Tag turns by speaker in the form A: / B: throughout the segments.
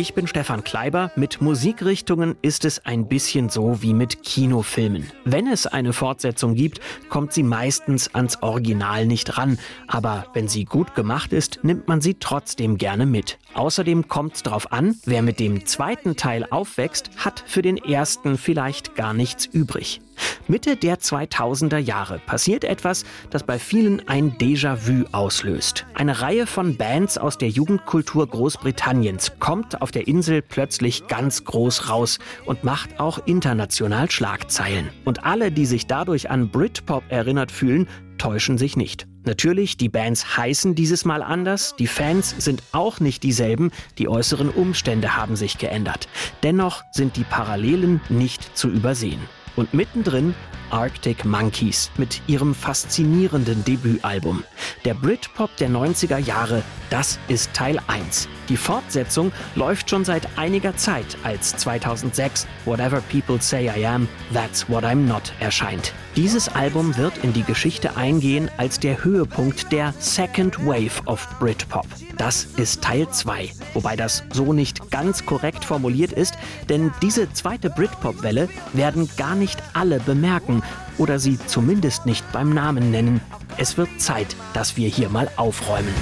A: Ich bin Stefan Kleiber. Mit Musikrichtungen ist es ein bisschen so wie mit Kinofilmen. Wenn es eine Fortsetzung gibt, kommt sie meistens ans Original nicht ran. Aber wenn sie gut gemacht ist, nimmt man sie trotzdem gerne mit. Außerdem kommt es darauf an, wer mit dem zweiten Teil aufwächst, hat für den ersten vielleicht gar nichts übrig. Mitte der 2000er Jahre passiert etwas, das bei vielen ein Déjà-vu auslöst. Eine Reihe von Bands aus der Jugendkultur Großbritanniens kommt auf der Insel plötzlich ganz groß raus und macht auch international Schlagzeilen. Und alle, die sich dadurch an Britpop erinnert fühlen, täuschen sich nicht. Natürlich, die Bands heißen dieses Mal anders, die Fans sind auch nicht dieselben, die äußeren Umstände haben sich geändert. Dennoch sind die Parallelen nicht zu übersehen. Und mittendrin Arctic Monkeys mit ihrem faszinierenden Debütalbum. Der Britpop der 90er Jahre, das ist Teil 1. Die Fortsetzung läuft schon seit einiger Zeit, als 2006 Whatever People Say I Am, That's What I'm Not erscheint. Dieses Album wird in die Geschichte eingehen als der Höhepunkt der Second Wave of Britpop. Das ist Teil 2, wobei das so nicht ganz korrekt formuliert ist, denn diese zweite Britpop-Welle werden gar nicht alle bemerken oder sie zumindest nicht beim Namen nennen. Es wird Zeit, dass wir hier mal aufräumen.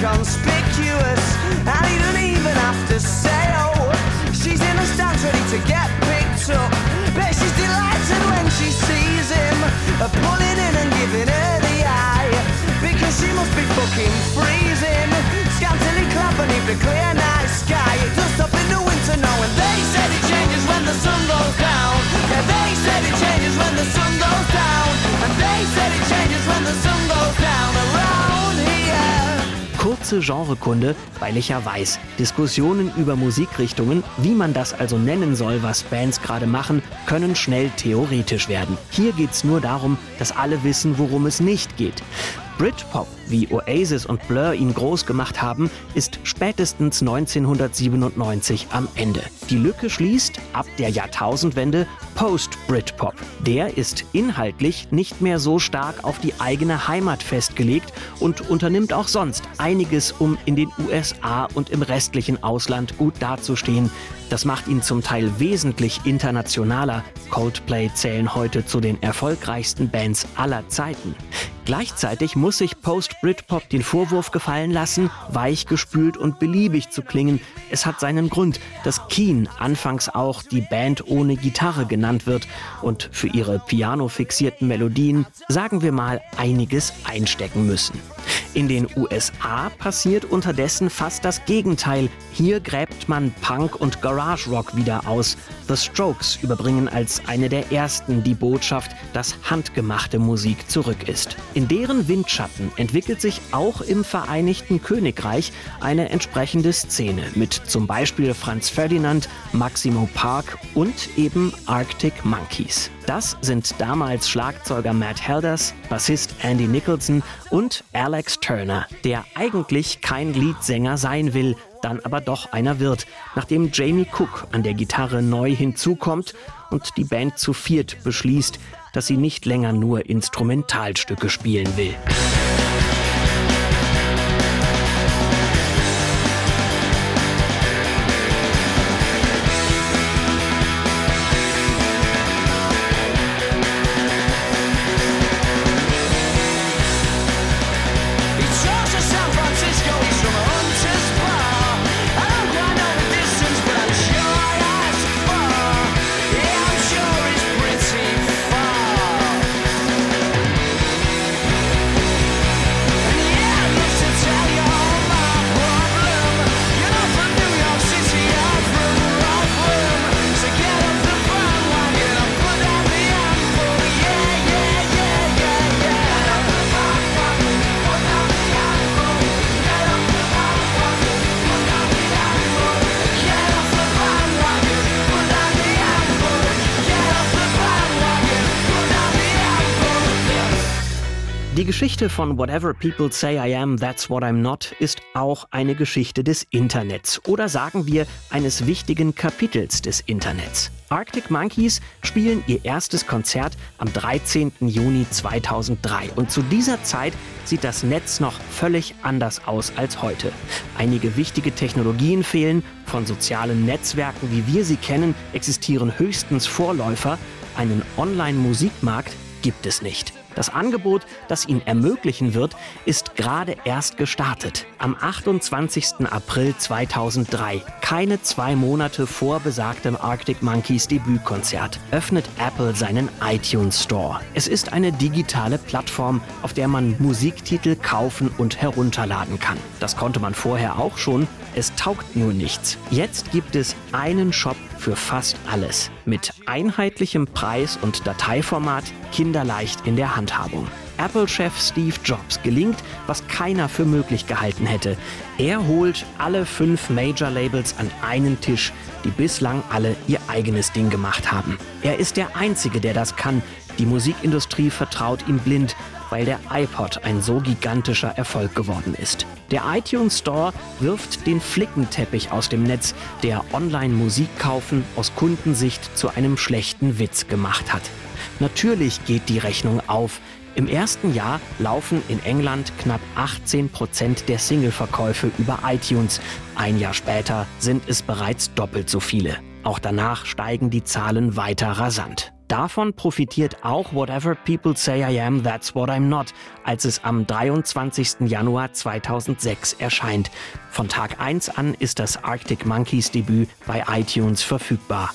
A: Inconspicuous And he don't even have to say oh She's in a stands ready to get picked up. Bet she's delighted when she sees him Pulling in and giving her the eye. Because she must be fucking freezing. Scantily clad beneath the clear night sky It stop in the winter now And they said it changes when the sun goes down. Yeah, they said it changes when the sun goes down. And they said it changes kurze Genrekunde, weil ich ja weiß, Diskussionen über Musikrichtungen, wie man das also nennen soll, was Bands gerade machen, können schnell theoretisch werden. Hier geht es nur darum, dass alle wissen, worum es nicht geht. Britpop, wie Oasis und Blur ihn groß gemacht haben, ist spätestens 1997 am Ende. Die Lücke schließt ab der Jahrtausendwende Post-Britpop. Der ist inhaltlich nicht mehr so stark auf die eigene Heimat festgelegt und unternimmt auch sonst einiges, um in den USA und im restlichen Ausland gut dazustehen. Das macht ihn zum Teil wesentlich internationaler. Coldplay zählen heute zu den erfolgreichsten Bands aller Zeiten. Gleichzeitig muss sich Post-Britpop den Vorwurf gefallen lassen, weichgespült und beliebig zu klingen. Es hat seinen Grund, dass Keen anfangs auch die Band ohne Gitarre genannt wird und für ihre piano-fixierten Melodien, sagen wir mal, einiges einstecken müssen. In den USA passiert unterdessen fast das Gegenteil. Hier gräbt man Punk und Garage Rock wieder aus. The Strokes überbringen als eine der ersten die Botschaft, dass handgemachte Musik zurück ist. In deren Windschatten entwickelt sich auch im Vereinigten Königreich eine entsprechende Szene mit zum Beispiel Franz Ferdinand, Maximo Park und eben Arctic Monkeys. Das sind damals Schlagzeuger Matt Helders, Bassist Andy Nicholson und Alex Turner, der eigentlich kein Leadsänger sein will, dann aber doch einer wird, nachdem Jamie Cook an der Gitarre neu hinzukommt und die Band zu viert beschließt, dass sie nicht länger nur Instrumentalstücke spielen will. Geschichte von Whatever People Say I Am, That's What I'm Not ist auch eine Geschichte des Internets oder sagen wir eines wichtigen Kapitels des Internets. Arctic Monkeys spielen ihr erstes Konzert am 13. Juni 2003 und zu dieser Zeit sieht das Netz noch völlig anders aus als heute. Einige wichtige Technologien fehlen, von sozialen Netzwerken, wie wir sie kennen, existieren höchstens Vorläufer, einen Online-Musikmarkt gibt es nicht. Das Angebot, das ihn ermöglichen wird, ist gerade erst gestartet. Am 28. April 2003, keine zwei Monate vor besagtem Arctic Monkeys Debütkonzert, öffnet Apple seinen iTunes Store. Es ist eine digitale Plattform, auf der man Musiktitel kaufen und herunterladen kann. Das konnte man vorher auch schon, es taugt nur nichts. Jetzt gibt es einen Shop für fast alles. Mit einheitlichem Preis und Dateiformat, kinderleicht in der Handhabung. Apple-Chef Steve Jobs gelingt, was keiner für möglich gehalten hätte. Er holt alle fünf Major-Labels an einen Tisch, die bislang alle ihr eigenes Ding gemacht haben. Er ist der Einzige, der das kann. Die Musikindustrie vertraut ihm blind weil der iPod ein so gigantischer Erfolg geworden ist. Der iTunes Store wirft den Flickenteppich aus dem Netz, der Online-Musik kaufen aus Kundensicht zu einem schlechten Witz gemacht hat. Natürlich geht die Rechnung auf. Im ersten Jahr laufen in England knapp 18 Prozent der Singleverkäufe über iTunes. Ein Jahr später sind es bereits doppelt so viele. Auch danach steigen die Zahlen weiter rasant. Davon profitiert auch Whatever People Say I Am, That's What I'm Not, als es am 23. Januar 2006 erscheint. Von Tag 1 an ist das Arctic Monkeys Debüt bei iTunes verfügbar.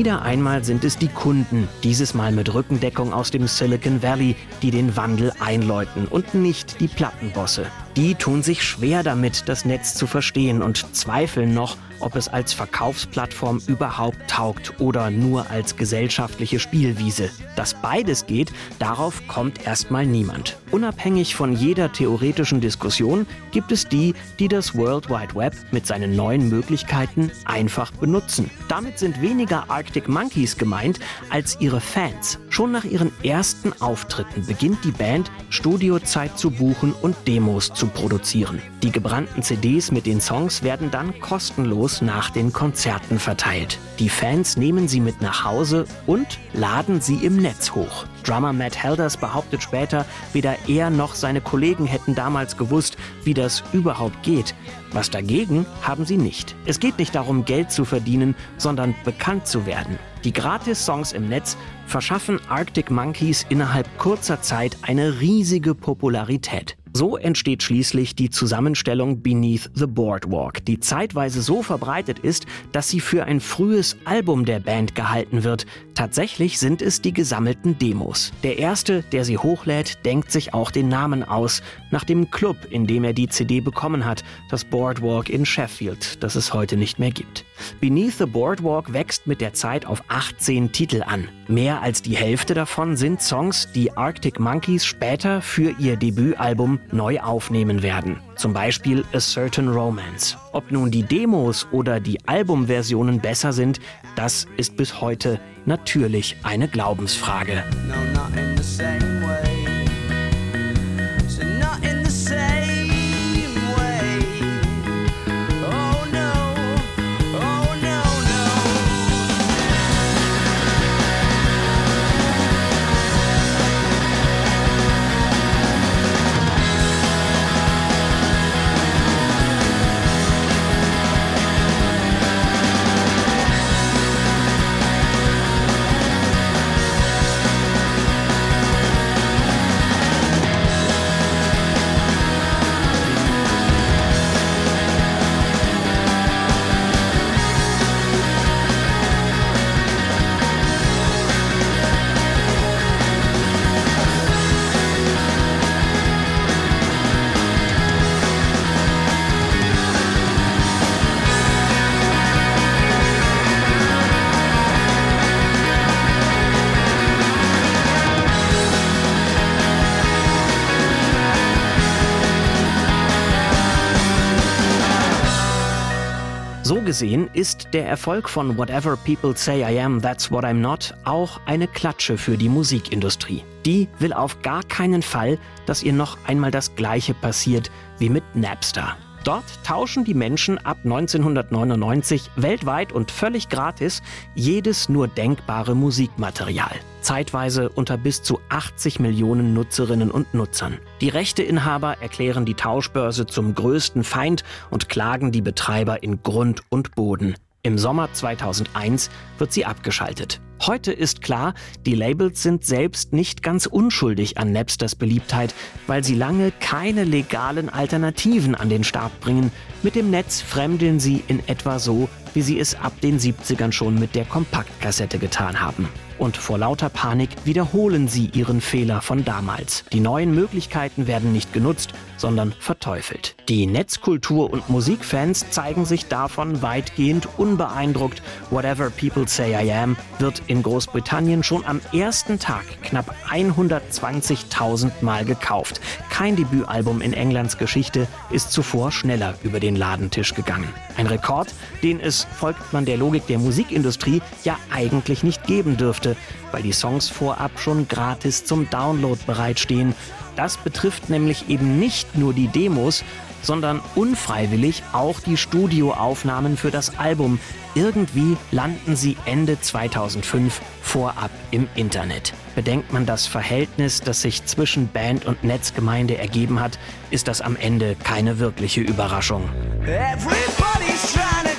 A: Wieder einmal sind es die Kunden, dieses Mal mit Rückendeckung aus dem Silicon Valley, die den Wandel einläuten und nicht die Plattenbosse. Die tun sich schwer damit, das Netz zu verstehen und zweifeln noch, ob es als Verkaufsplattform überhaupt taugt oder nur als gesellschaftliche Spielwiese. Dass beides geht, darauf kommt erstmal niemand. Unabhängig von jeder theoretischen Diskussion gibt es die, die das World Wide Web mit seinen neuen Möglichkeiten einfach benutzen. Damit sind weniger Arctic Monkeys gemeint als ihre Fans. Schon nach ihren ersten Auftritten beginnt die Band, Studiozeit zu buchen und Demos zu produzieren. Die gebrannten CDs mit den Songs werden dann kostenlos nach den Konzerten verteilt. Die Fans nehmen sie mit nach Hause und laden sie im Netz hoch. Drummer Matt Helders behauptet später, weder er noch seine Kollegen hätten damals gewusst, wie das überhaupt geht. Was dagegen haben sie nicht. Es geht nicht darum, Geld zu verdienen, sondern bekannt zu werden. Die Gratis-Songs im Netz verschaffen Arctic Monkeys innerhalb kurzer Zeit eine riesige Popularität. So entsteht schließlich die Zusammenstellung Beneath the Boardwalk, die zeitweise so verbreitet ist, dass sie für ein frühes Album der Band gehalten wird. Tatsächlich sind es die gesammelten Demos. Der erste, der sie hochlädt, denkt sich auch den Namen aus, nach dem Club, in dem er die CD bekommen hat, das Boardwalk in Sheffield, das es heute nicht mehr gibt. Beneath the Boardwalk wächst mit der Zeit auf 18 Titel an. Mehr als die Hälfte davon sind Songs, die Arctic Monkeys später für ihr Debütalbum neu aufnehmen werden. Zum Beispiel A Certain Romance. Ob nun die Demos oder die Albumversionen besser sind, das ist bis heute natürlich eine Glaubensfrage. No, So gesehen ist der Erfolg von Whatever People Say I Am, That's What I'm Not auch eine Klatsche für die Musikindustrie. Die will auf gar keinen Fall, dass ihr noch einmal das Gleiche passiert wie mit Napster. Dort tauschen die Menschen ab 1999 weltweit und völlig gratis jedes nur denkbare Musikmaterial. Zeitweise unter bis zu 80 Millionen Nutzerinnen und Nutzern. Die Rechteinhaber erklären die Tauschbörse zum größten Feind und klagen die Betreiber in Grund und Boden. Im Sommer 2001 wird sie abgeschaltet. Heute ist klar, die Labels sind selbst nicht ganz unschuldig an Napsters Beliebtheit, weil sie lange keine legalen Alternativen an den Start bringen. Mit dem Netz fremdeln sie in etwa so, wie sie es ab den 70ern schon mit der Kompaktkassette getan haben. Und vor lauter Panik wiederholen sie ihren Fehler von damals. Die neuen Möglichkeiten werden nicht genutzt, sondern verteufelt. Die Netzkultur- und Musikfans zeigen sich davon weitgehend unbeeindruckt. Whatever People Say I Am wird in Großbritannien schon am ersten Tag knapp 120.000 Mal gekauft. Kein Debütalbum in Englands Geschichte ist zuvor schneller über den Ladentisch gegangen. Ein Rekord, den es, folgt man der Logik der Musikindustrie, ja eigentlich nicht geben dürfte, weil die Songs vorab schon gratis zum Download bereitstehen. Das betrifft nämlich eben nicht nur die Demos, sondern unfreiwillig auch die Studioaufnahmen für das Album. Irgendwie landen sie Ende 2005 vorab im Internet. Bedenkt man das Verhältnis, das sich zwischen Band und Netzgemeinde ergeben hat, ist das am Ende keine wirkliche Überraschung.
B: Everybody's trying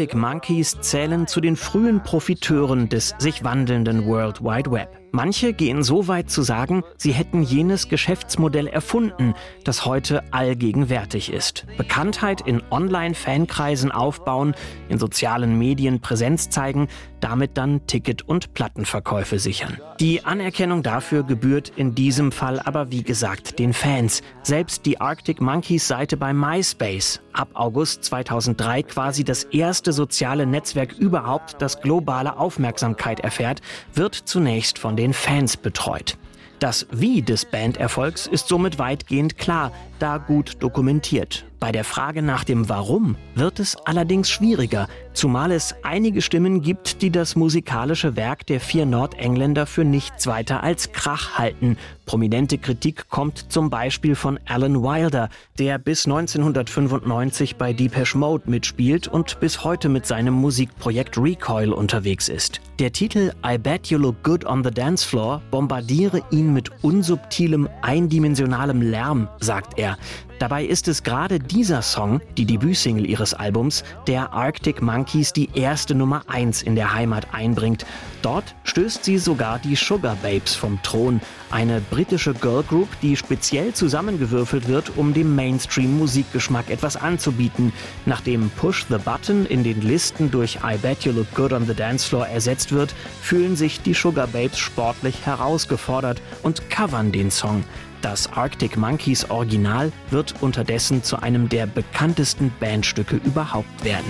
A: Arctic Monkeys zählen zu den frühen Profiteuren des sich wandelnden World Wide Web. Manche gehen so weit zu sagen, sie hätten jenes Geschäftsmodell erfunden, das heute allgegenwärtig ist. Bekanntheit in Online-Fankreisen aufbauen, in sozialen Medien Präsenz zeigen, damit dann Ticket- und Plattenverkäufe sichern. Die Anerkennung dafür gebührt in diesem Fall aber wie gesagt den Fans. Selbst die Arctic Monkeys Seite bei MySpace, ab August 2003 quasi das erste soziale Netzwerk überhaupt, das globale Aufmerksamkeit erfährt, wird zunächst von den Fans betreut. Das Wie des Banderfolgs ist somit weitgehend klar, da gut dokumentiert. Bei der Frage nach dem Warum wird es allerdings schwieriger, zumal es einige Stimmen gibt, die das musikalische Werk der vier Nordengländer für nichts weiter als Krach halten. Prominente Kritik kommt zum Beispiel von Alan Wilder, der bis 1995 bei Depeche Mode mitspielt und bis heute mit seinem Musikprojekt Recoil unterwegs ist. Der Titel I Bet You Look Good on the Dance Floor bombardiere ihn mit unsubtilem, eindimensionalem Lärm, sagt er. Dabei ist es gerade dieser Song, die Debütsingle ihres Albums, der Arctic Monkeys die erste Nummer 1 in der Heimat einbringt. Dort stößt sie sogar die Sugar Babes vom Thron, eine britische Girlgroup, die speziell zusammengewürfelt wird, um dem Mainstream-Musikgeschmack etwas anzubieten. Nachdem Push the Button in den Listen durch I Bet You Look Good on the Dance Floor ersetzt wird, fühlen sich die Sugar Babes sportlich herausgefordert und covern den Song. Das Arctic Monkeys Original wird unterdessen zu einem der bekanntesten Bandstücke überhaupt werden.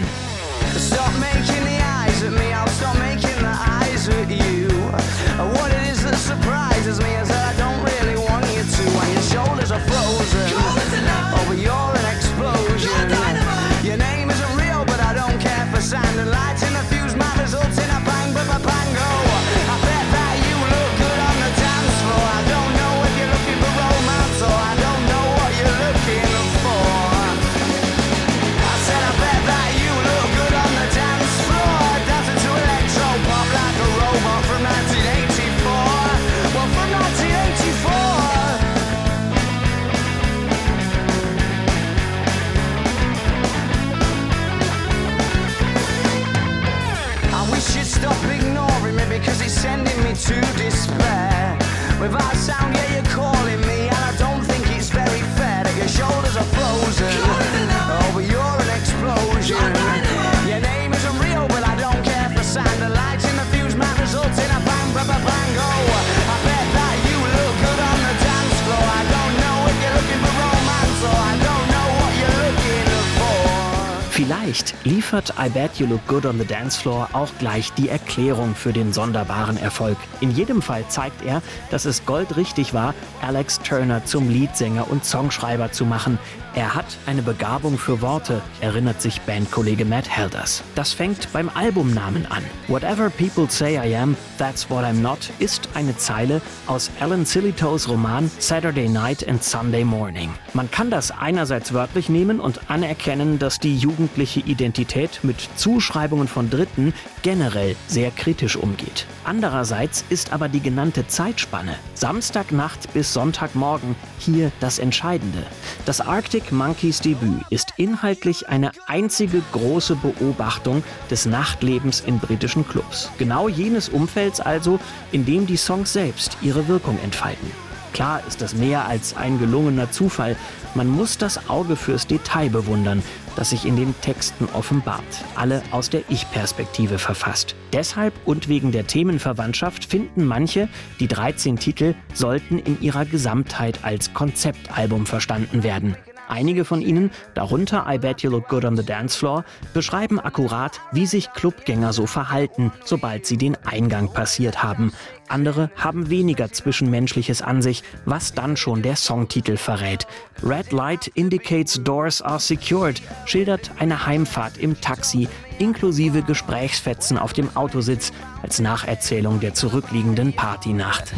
A: Liefert I Bet You Look Good on the Dance Floor auch gleich die Erklärung für den sonderbaren Erfolg. In jedem Fall zeigt er, dass es goldrichtig war, Alex Turner zum Leadsänger und Songschreiber zu machen. Er hat eine Begabung für Worte, erinnert sich Bandkollege Matt Helders. Das fängt beim Albumnamen an. Whatever people say I am, that's what I'm not ist eine Zeile aus Alan Sillitoes Roman Saturday Night and Sunday Morning. Man kann das einerseits wörtlich nehmen und anerkennen, dass die jugendliche Identität mit Zuschreibungen von Dritten generell sehr kritisch umgeht. Andererseits ist aber die genannte Zeitspanne Samstagnacht bis Sonntagmorgen hier das Entscheidende. Das Arctic Monkeys Debüt ist inhaltlich eine einzige große Beobachtung des Nachtlebens in britischen Clubs. Genau jenes Umfelds also, in dem die Songs selbst ihre Wirkung entfalten. Klar ist das mehr als ein gelungener Zufall. Man muss das Auge fürs Detail bewundern, das sich in den Texten offenbart. Alle aus der Ich-Perspektive verfasst. Deshalb und wegen der Themenverwandtschaft finden manche, die 13 Titel sollten in ihrer Gesamtheit als Konzeptalbum verstanden werden. Einige von ihnen, darunter I Bet You Look Good on the Dance Floor, beschreiben akkurat, wie sich Clubgänger so verhalten, sobald sie den Eingang passiert haben. Andere haben weniger Zwischenmenschliches an sich, was dann schon der Songtitel verrät. Red Light indicates doors are secured schildert eine Heimfahrt im Taxi inklusive Gesprächsfetzen auf dem Autositz als Nacherzählung der zurückliegenden Partynacht.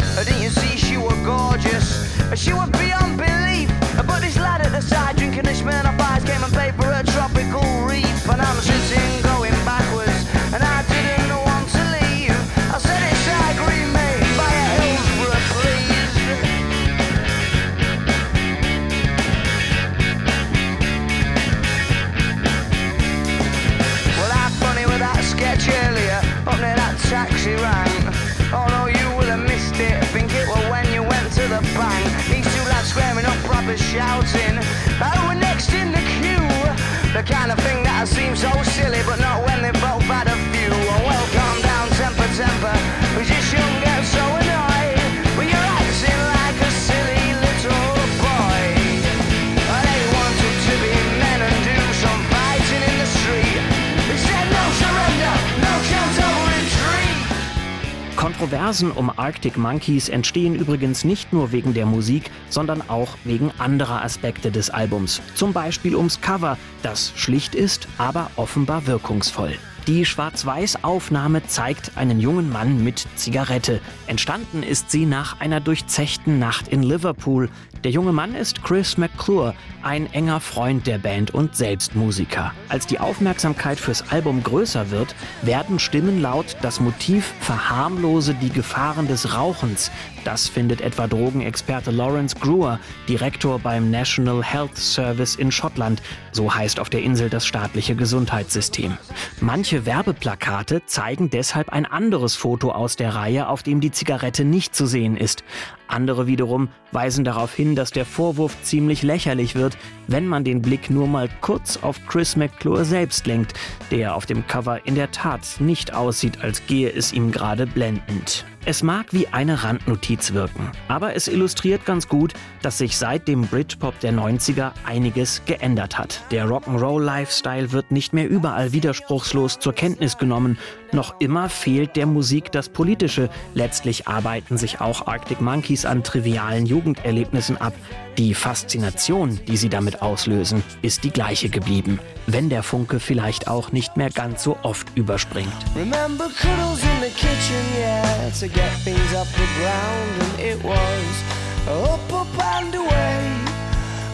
B: But Buddhist lad at the side drinking this man of Ice Game and paper a tropical reef. And I'm
A: Kontroversen um Arctic Monkeys entstehen übrigens nicht nur wegen der Musik, sondern auch wegen anderer Aspekte des Albums. Zum Beispiel ums Cover, das schlicht ist, aber offenbar wirkungsvoll. Die Schwarz-Weiß-Aufnahme zeigt einen jungen Mann mit Zigarette. Entstanden ist sie nach einer durchzechten Nacht in Liverpool. Der junge Mann ist Chris McClure, ein enger Freund der Band und selbst Musiker. Als die Aufmerksamkeit fürs Album größer wird, werden Stimmen laut, das Motiv verharmlose die Gefahren des Rauchens. Das findet etwa Drogenexperte Lawrence Brewer, Direktor beim National Health Service in Schottland. So heißt auf der Insel das staatliche Gesundheitssystem. Manche Werbeplakate zeigen deshalb ein anderes Foto aus der Reihe, auf dem die Zigarette nicht zu sehen ist. Andere wiederum weisen darauf hin, dass der Vorwurf ziemlich lächerlich wird, wenn man den Blick nur mal kurz auf Chris McClure selbst lenkt, der auf dem Cover in der Tat nicht aussieht, als gehe es ihm gerade blendend. Es mag wie eine Randnotiz wirken, aber es illustriert ganz gut, dass sich seit dem Britpop der 90er einiges geändert hat. Der Rock'n'Roll-Lifestyle wird nicht mehr überall widerspruchslos zur Kenntnis genommen. Noch immer fehlt der Musik das Politische. Letztlich arbeiten sich auch Arctic Monkeys an trivialen Jugenderlebnissen ab. Die Faszination, die sie damit auslösen, ist die gleiche geblieben, wenn der Funke vielleicht auch nicht mehr ganz so oft überspringt.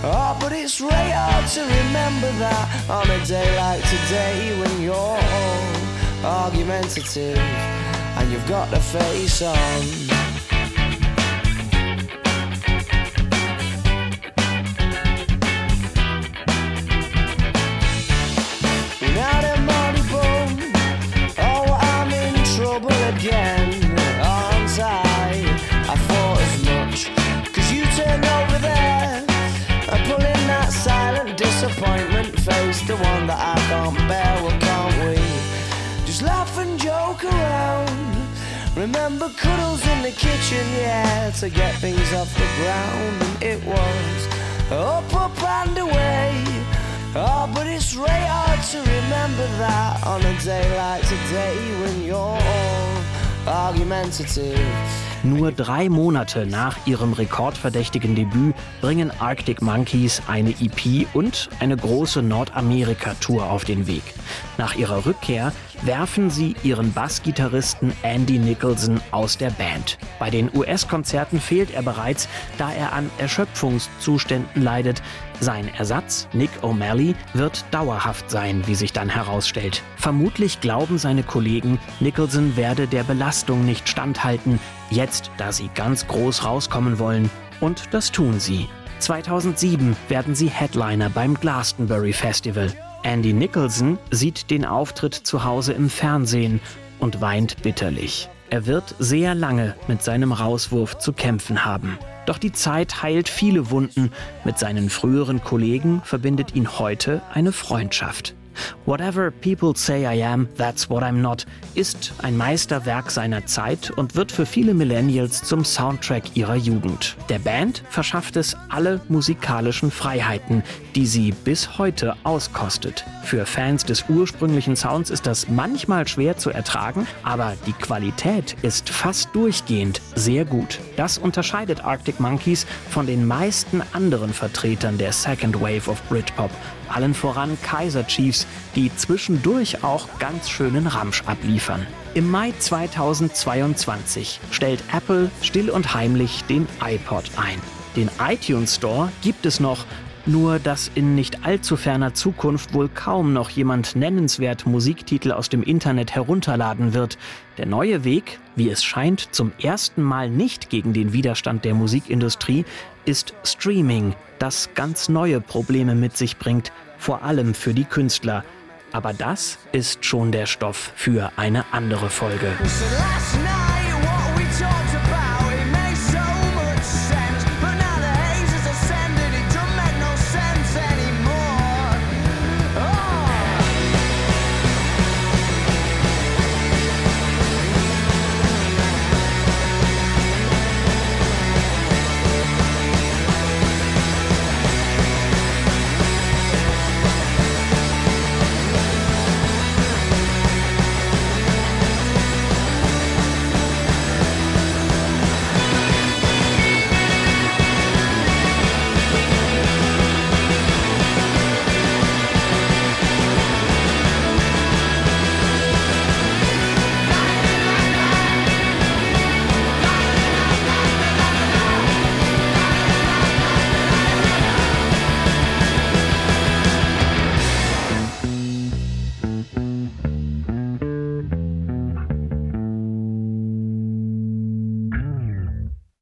B: Oh, but it's really hard to remember that on a day like today when you're all argumentative and you've got the face on. One that I can't bear. Well, can't we just laugh and joke around? Remember cuddles in the kitchen, yeah, to get things off the ground, and it was up, up and away. Oh, but it's really hard to remember that on a day like today when you're all argumentative.
A: Nur drei Monate nach ihrem rekordverdächtigen Debüt bringen Arctic Monkeys eine EP und eine große Nordamerika-Tour auf den Weg. Nach ihrer Rückkehr werfen sie ihren Bassgitarristen Andy Nicholson aus der Band. Bei den US-Konzerten fehlt er bereits, da er an Erschöpfungszuständen leidet. Sein Ersatz, Nick O'Malley, wird dauerhaft sein, wie sich dann herausstellt. Vermutlich glauben seine Kollegen, Nicholson werde der Belastung nicht standhalten, jetzt da sie ganz groß rauskommen wollen. Und das tun sie. 2007 werden sie Headliner beim Glastonbury Festival. Andy Nicholson sieht den Auftritt zu Hause im Fernsehen und weint bitterlich. Er wird sehr lange mit seinem Rauswurf zu kämpfen haben. Doch die Zeit heilt viele Wunden. Mit seinen früheren Kollegen verbindet ihn heute eine Freundschaft. Whatever People Say I Am, That's What I'm Not ist ein Meisterwerk seiner Zeit und wird für viele Millennials zum Soundtrack ihrer Jugend. Der Band verschafft es alle musikalischen Freiheiten, die sie bis heute auskostet. Für Fans des ursprünglichen Sounds ist das manchmal schwer zu ertragen, aber die Qualität ist fast durchgehend sehr gut. Das unterscheidet Arctic Monkeys von den meisten anderen Vertretern der Second Wave of Britpop, allen voran Kaiser Chiefs, die zwischendurch auch ganz schönen Ramsch abliefern. Im Mai 2022 stellt Apple still und heimlich den iPod ein. Den iTunes Store gibt es noch, nur dass in nicht allzu ferner Zukunft wohl kaum noch jemand nennenswert Musiktitel aus dem Internet herunterladen wird. Der neue Weg, wie es scheint, zum ersten Mal nicht gegen den Widerstand der Musikindustrie, ist Streaming, das ganz neue Probleme mit sich bringt, vor allem für die Künstler. Aber das ist schon der Stoff für eine andere Folge.